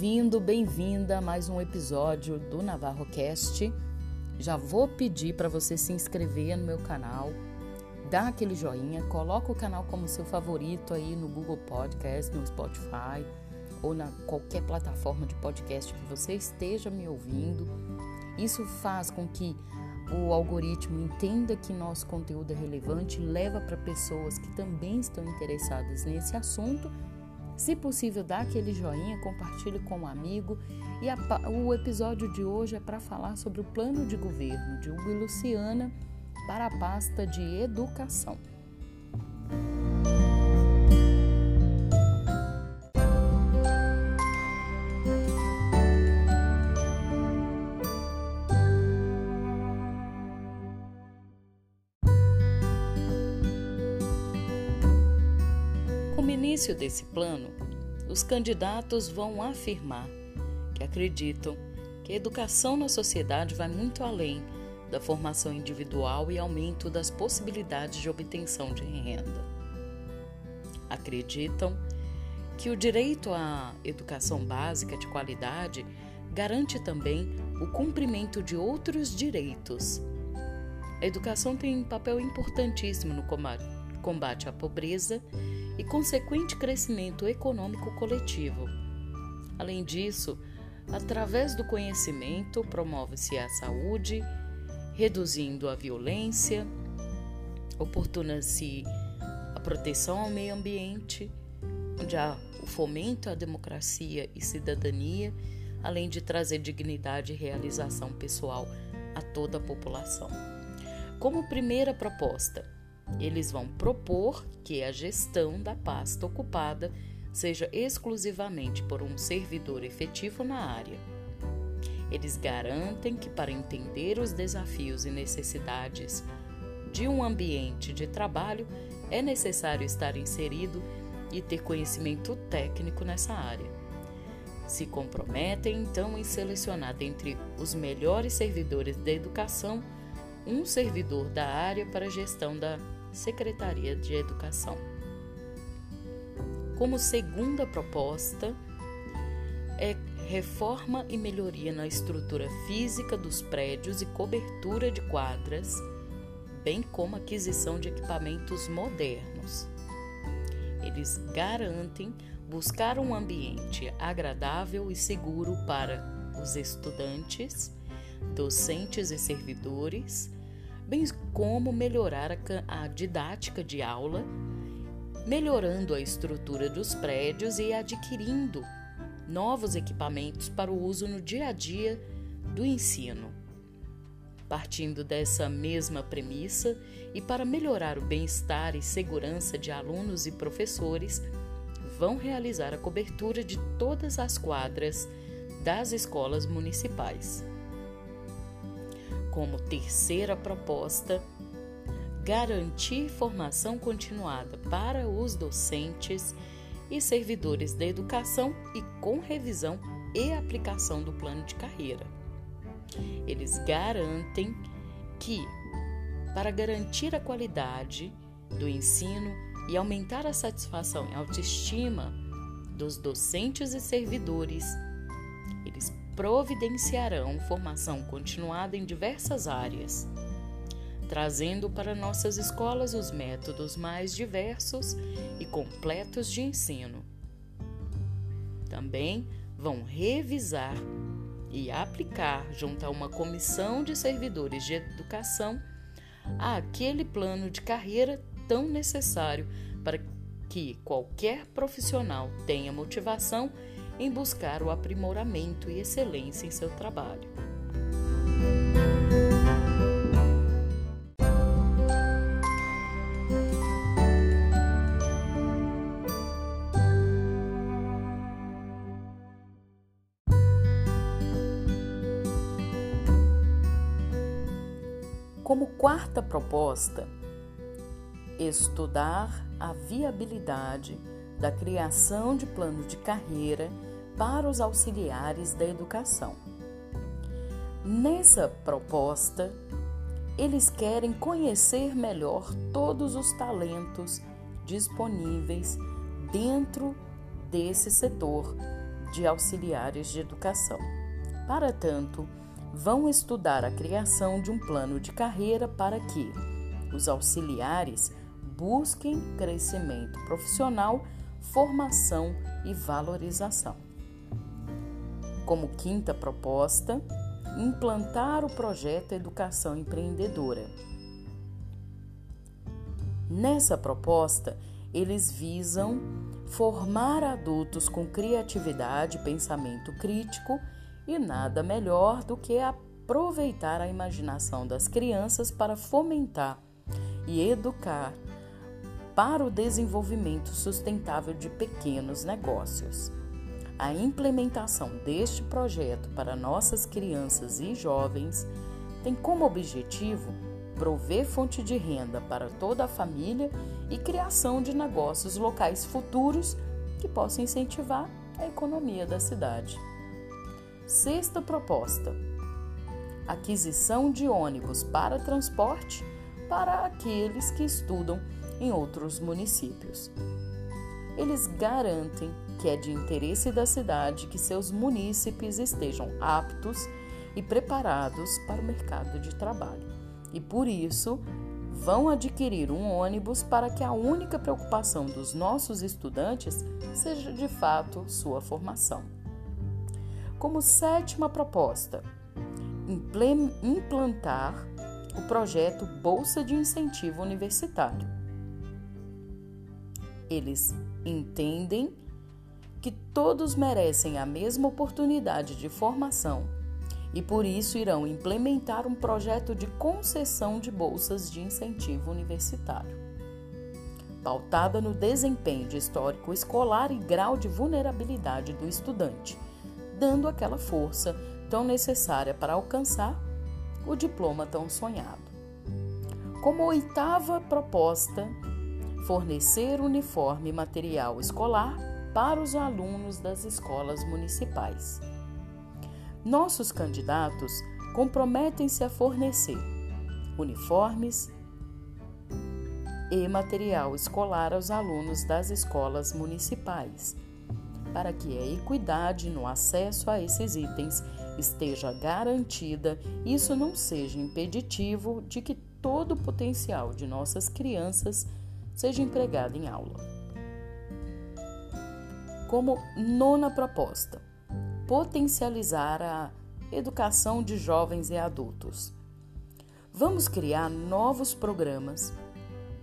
Bem-vindo, bem-vinda a mais um episódio do Navarro Cast. Já vou pedir para você se inscrever no meu canal, dar aquele joinha, coloca o canal como seu favorito aí no Google Podcast, no Spotify ou na qualquer plataforma de podcast que você esteja me ouvindo. Isso faz com que o algoritmo entenda que nosso conteúdo é relevante, leva para pessoas que também estão interessadas nesse assunto se possível, dá aquele joinha, compartilhe com um amigo. E a, o episódio de hoje é para falar sobre o plano de governo de Hugo e Luciana para a pasta de educação. Início desse plano, os candidatos vão afirmar que acreditam que a educação na sociedade vai muito além da formação individual e aumento das possibilidades de obtenção de renda. Acreditam que o direito à educação básica de qualidade garante também o cumprimento de outros direitos. A educação tem um papel importantíssimo no combate à pobreza e consequente crescimento econômico coletivo. Além disso, através do conhecimento, promove-se a saúde, reduzindo a violência, oportuna-se a proteção ao meio ambiente, onde há o fomento à democracia e cidadania, além de trazer dignidade e realização pessoal a toda a população. Como primeira proposta, eles vão propor que a gestão da pasta ocupada seja exclusivamente por um servidor efetivo na área. Eles garantem que, para entender os desafios e necessidades de um ambiente de trabalho, é necessário estar inserido e ter conhecimento técnico nessa área. Se comprometem então em selecionar dentre os melhores servidores da educação um servidor da área para a gestão da Secretaria de Educação. Como segunda proposta, é reforma e melhoria na estrutura física dos prédios e cobertura de quadras, bem como aquisição de equipamentos modernos. Eles garantem buscar um ambiente agradável e seguro para os estudantes, docentes e servidores bem como melhorar a, a didática de aula, melhorando a estrutura dos prédios e adquirindo novos equipamentos para o uso no dia a dia do ensino. Partindo dessa mesma premissa e para melhorar o bem-estar e segurança de alunos e professores, vão realizar a cobertura de todas as quadras das escolas municipais. Como terceira proposta, garantir formação continuada para os docentes e servidores da educação e com revisão e aplicação do plano de carreira. Eles garantem que, para garantir a qualidade do ensino e aumentar a satisfação e autoestima dos docentes e servidores, eles providenciarão formação continuada em diversas áreas, trazendo para nossas escolas os métodos mais diversos e completos de ensino. Também vão revisar e aplicar, junto a uma comissão de servidores de educação, aquele plano de carreira tão necessário para que qualquer profissional tenha motivação em buscar o aprimoramento e excelência em seu trabalho. Como quarta proposta, estudar a viabilidade da criação de plano de carreira para os auxiliares da educação. Nessa proposta, eles querem conhecer melhor todos os talentos disponíveis dentro desse setor de auxiliares de educação. Para tanto, vão estudar a criação de um plano de carreira para que os auxiliares busquem crescimento profissional, formação e valorização. Como quinta proposta, implantar o projeto Educação Empreendedora. Nessa proposta, eles visam formar adultos com criatividade, pensamento crítico e nada melhor do que aproveitar a imaginação das crianças para fomentar e educar para o desenvolvimento sustentável de pequenos negócios. A implementação deste projeto para nossas crianças e jovens tem como objetivo prover fonte de renda para toda a família e criação de negócios locais futuros que possam incentivar a economia da cidade. Sexta proposta: aquisição de ônibus para transporte para aqueles que estudam em outros municípios. Eles garantem que é de interesse da cidade que seus munícipes estejam aptos e preparados para o mercado de trabalho. E por isso, vão adquirir um ônibus para que a única preocupação dos nossos estudantes seja de fato sua formação. Como sétima proposta, implantar o projeto Bolsa de Incentivo Universitário. Eles entendem que todos merecem a mesma oportunidade de formação e por isso irão implementar um projeto de concessão de bolsas de incentivo universitário, pautada no desempenho de histórico escolar e grau de vulnerabilidade do estudante dando aquela força tão necessária para alcançar o diploma tão sonhado. Como oitava proposta, fornecer uniforme e material escolar para os alunos das escolas municipais. Nossos candidatos comprometem-se a fornecer uniformes e material escolar aos alunos das escolas municipais para que a equidade no acesso a esses itens esteja garantida, isso não seja impeditivo de que todo o potencial de nossas crianças seja empregado em aula. Como nona proposta, potencializar a educação de jovens e adultos. Vamos criar novos programas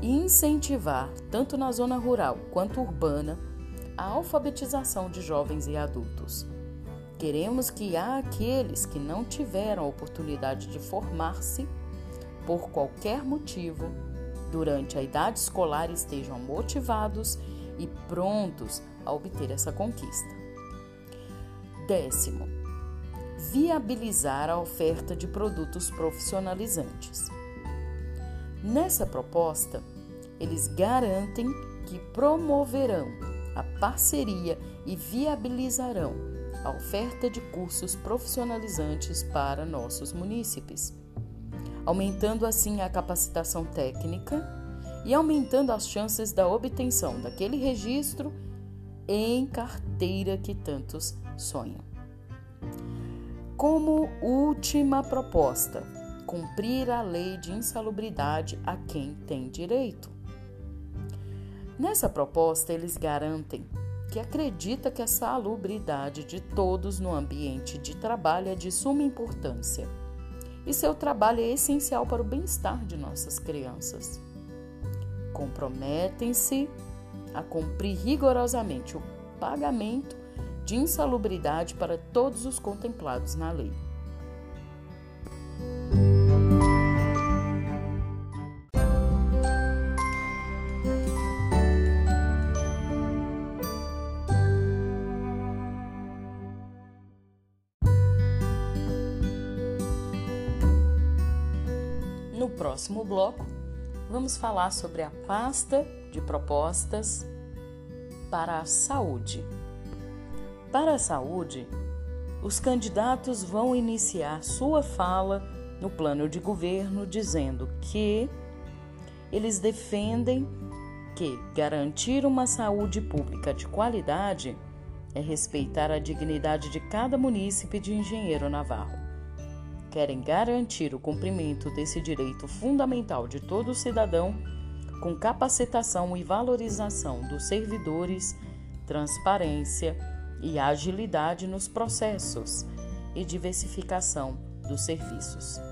e incentivar, tanto na zona rural quanto urbana, a alfabetização de jovens e adultos. Queremos que aqueles que não tiveram a oportunidade de formar-se por qualquer motivo durante a idade escolar estejam motivados e prontos a obter essa conquista. Décimo, viabilizar a oferta de produtos profissionalizantes. Nessa proposta, eles garantem que promoverão a parceria e viabilizarão a oferta de cursos profissionalizantes para nossos munícipes, aumentando assim a capacitação técnica e aumentando as chances da obtenção daquele registro em carteira que tantos sonham. Como última proposta, cumprir a lei de insalubridade a quem tem direito. Nessa proposta, eles garantem que acredita que a salubridade de todos no ambiente de trabalho é de suma importância e seu trabalho é essencial para o bem-estar de nossas crianças. Comprometem-se a cumprir rigorosamente o pagamento de insalubridade para todos os contemplados na lei. próximo bloco, vamos falar sobre a pasta de propostas para a saúde. Para a saúde, os candidatos vão iniciar sua fala no plano de governo dizendo que eles defendem que garantir uma saúde pública de qualidade é respeitar a dignidade de cada munícipe de engenheiro navarro. Querem garantir o cumprimento desse direito fundamental de todo cidadão com capacitação e valorização dos servidores, transparência e agilidade nos processos e diversificação dos serviços.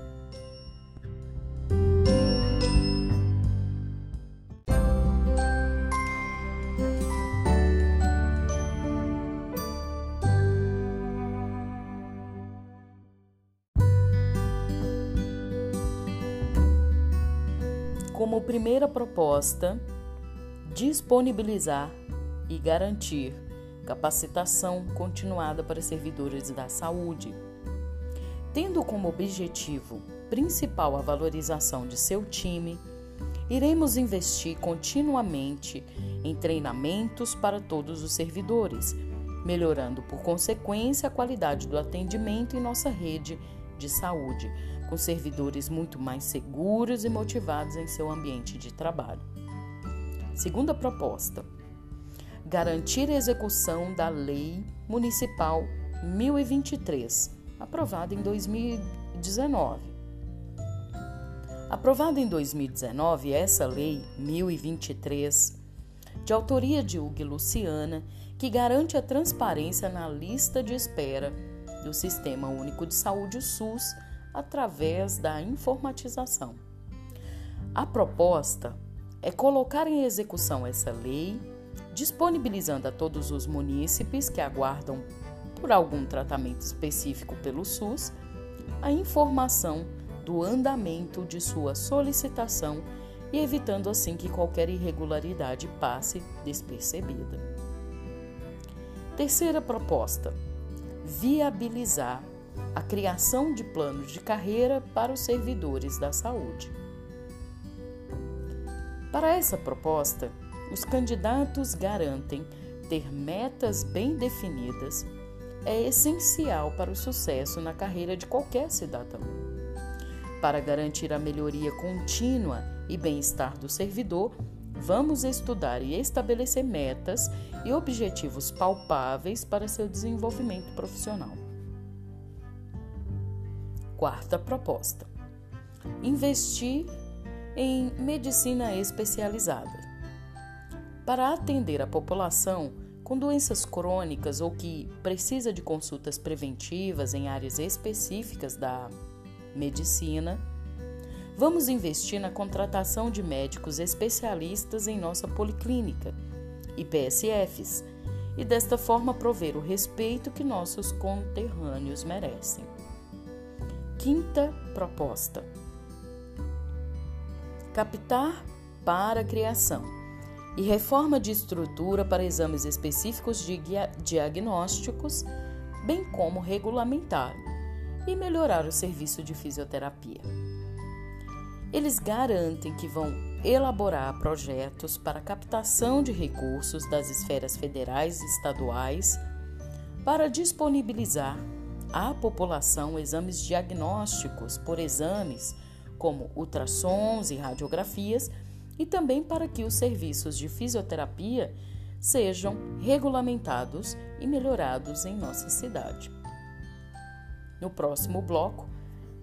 Primeira proposta, disponibilizar e garantir capacitação continuada para servidores da saúde, tendo como objetivo principal a valorização de seu time, iremos investir continuamente em treinamentos para todos os servidores, melhorando por consequência a qualidade do atendimento em nossa rede de saúde, com servidores muito mais seguros e motivados em seu ambiente de trabalho. Segunda proposta: garantir a execução da Lei Municipal 1023, aprovada em 2019. Aprovada em 2019, essa Lei 1023, de autoria de Hugo Luciana, que garante a transparência na lista de espera do Sistema Único de Saúde, o SUS, através da informatização. A proposta é colocar em execução essa lei disponibilizando a todos os munícipes que aguardam por algum tratamento específico pelo SUS a informação do andamento de sua solicitação e evitando assim que qualquer irregularidade passe despercebida. Terceira proposta: viabilizar a criação de planos de carreira para os servidores da saúde. Para essa proposta, os candidatos garantem ter metas bem definidas é essencial para o sucesso na carreira de qualquer cidadão. Para garantir a melhoria contínua e bem-estar do servidor, vamos estudar e estabelecer metas e objetivos palpáveis para seu desenvolvimento profissional. Quarta proposta: investir em medicina especializada. Para atender a população com doenças crônicas ou que precisa de consultas preventivas em áreas específicas da medicina, vamos investir na contratação de médicos especialistas em nossa policlínica e PSFs e desta forma prover o respeito que nossos conterrâneos merecem. Quinta proposta: captar para a criação e reforma de estrutura para exames específicos de diagnósticos, bem como regulamentar e melhorar o serviço de fisioterapia. Eles garantem que vão elaborar projetos para captação de recursos das esferas federais e estaduais para disponibilizar à população exames diagnósticos por exames como ultrassons e radiografias e também para que os serviços de fisioterapia sejam regulamentados e melhorados em nossa cidade. No próximo bloco,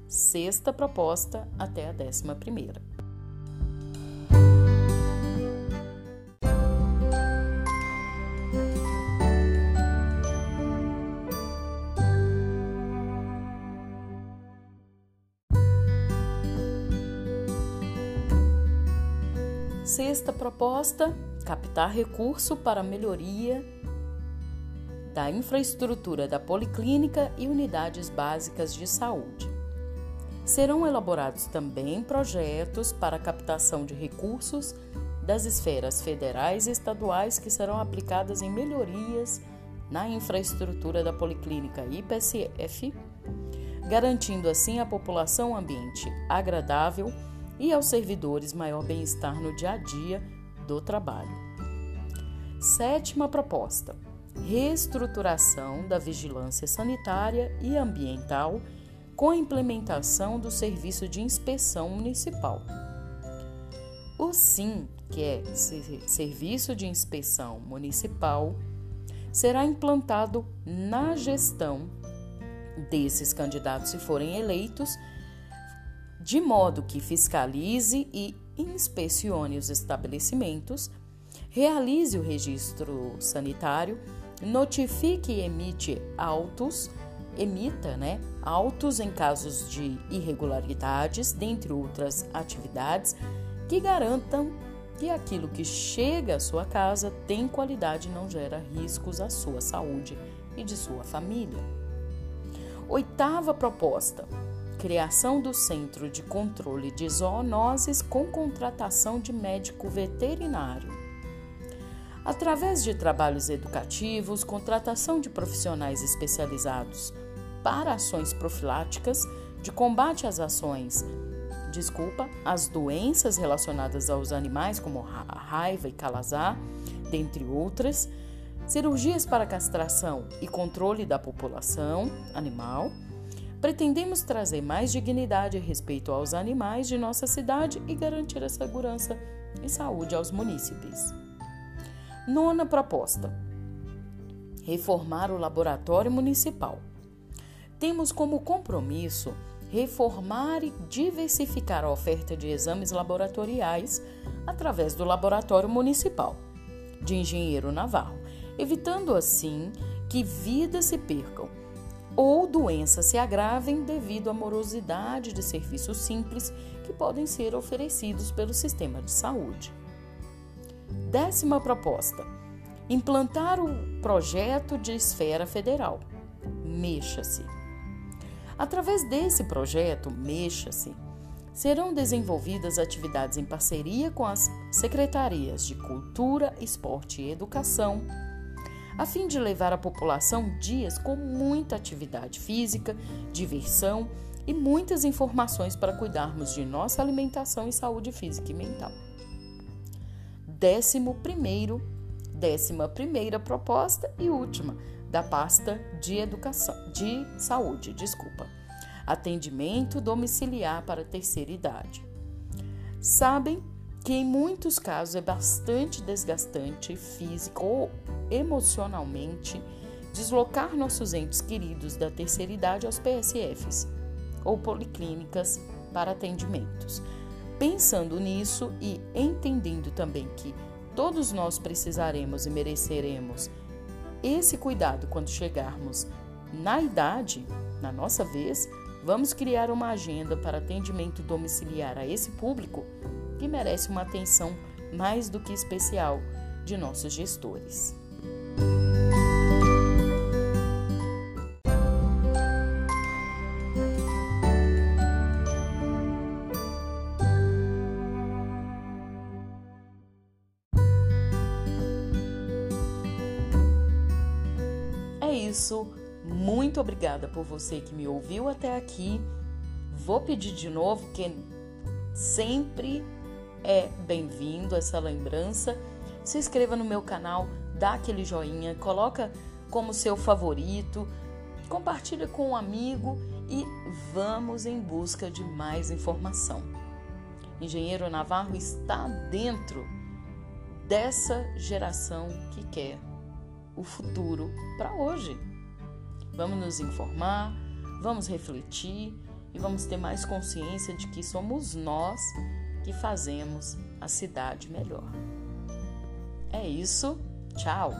sexta proposta até a décima primeira. Proposta: captar recurso para melhoria da infraestrutura da policlínica e unidades básicas de saúde. Serão elaborados também projetos para captação de recursos das esferas federais e estaduais que serão aplicadas em melhorias na infraestrutura da policlínica IPSF, garantindo assim à população um ambiente agradável e aos servidores maior bem-estar no dia a dia do trabalho. Sétima proposta: reestruturação da vigilância sanitária e ambiental com a implementação do serviço de inspeção municipal. O SIM, que é Serviço de Inspeção Municipal, será implantado na gestão desses candidatos, se forem eleitos, de modo que fiscalize e inspecione os estabelecimentos, realize o registro sanitário, notifique e emite autos, emita, né, autos em casos de irregularidades, dentre outras atividades que garantam que aquilo que chega à sua casa tem qualidade e não gera riscos à sua saúde e de sua família. Oitava proposta: criação do Centro de Controle de Zoonoses com contratação de médico veterinário. Através de trabalhos educativos, contratação de profissionais especializados para ações profiláticas de combate às ações desculpa, as doenças relacionadas aos animais, como a raiva e calazar, dentre outras, cirurgias para castração e controle da população animal, pretendemos trazer mais dignidade e respeito aos animais de nossa cidade e garantir a segurança e saúde aos munícipes. Nona proposta: reformar o laboratório municipal. Temos como compromisso reformar e diversificar a oferta de exames laboratoriais através do Laboratório Municipal de Engenheiro Navarro, evitando assim que vidas se percam ou doenças se agravem devido à morosidade de serviços simples que podem ser oferecidos pelo sistema de saúde. Décima proposta: implantar o projeto de esfera federal. Mexa-se. Através desse projeto, Mexa-se, serão desenvolvidas atividades em parceria com as secretarias de Cultura, Esporte e Educação, a fim de levar à população dias com muita atividade física, diversão e muitas informações para cuidarmos de nossa alimentação e saúde física e mental. Décimo primeiro, décima primeira proposta e última da pasta de educação, de saúde, desculpa. Atendimento domiciliar para terceira idade. Sabem que em muitos casos é bastante desgastante físico ou emocionalmente deslocar nossos entes queridos da terceira idade aos PSFs ou policlínicas para atendimentos. Pensando nisso e entendendo também que todos nós precisaremos e mereceremos esse cuidado quando chegarmos na idade, na nossa vez, vamos criar uma agenda para atendimento domiciliar a esse público que merece uma atenção mais do que especial de nossos gestores. Muito obrigada por você que me ouviu até aqui. Vou pedir de novo que sempre é bem-vindo essa lembrança. Se inscreva no meu canal, dá aquele joinha, coloca como seu favorito, compartilha com um amigo e vamos em busca de mais informação. Engenheiro Navarro está dentro dessa geração que quer o futuro para hoje. Vamos nos informar, vamos refletir e vamos ter mais consciência de que somos nós que fazemos a cidade melhor. É isso, tchau!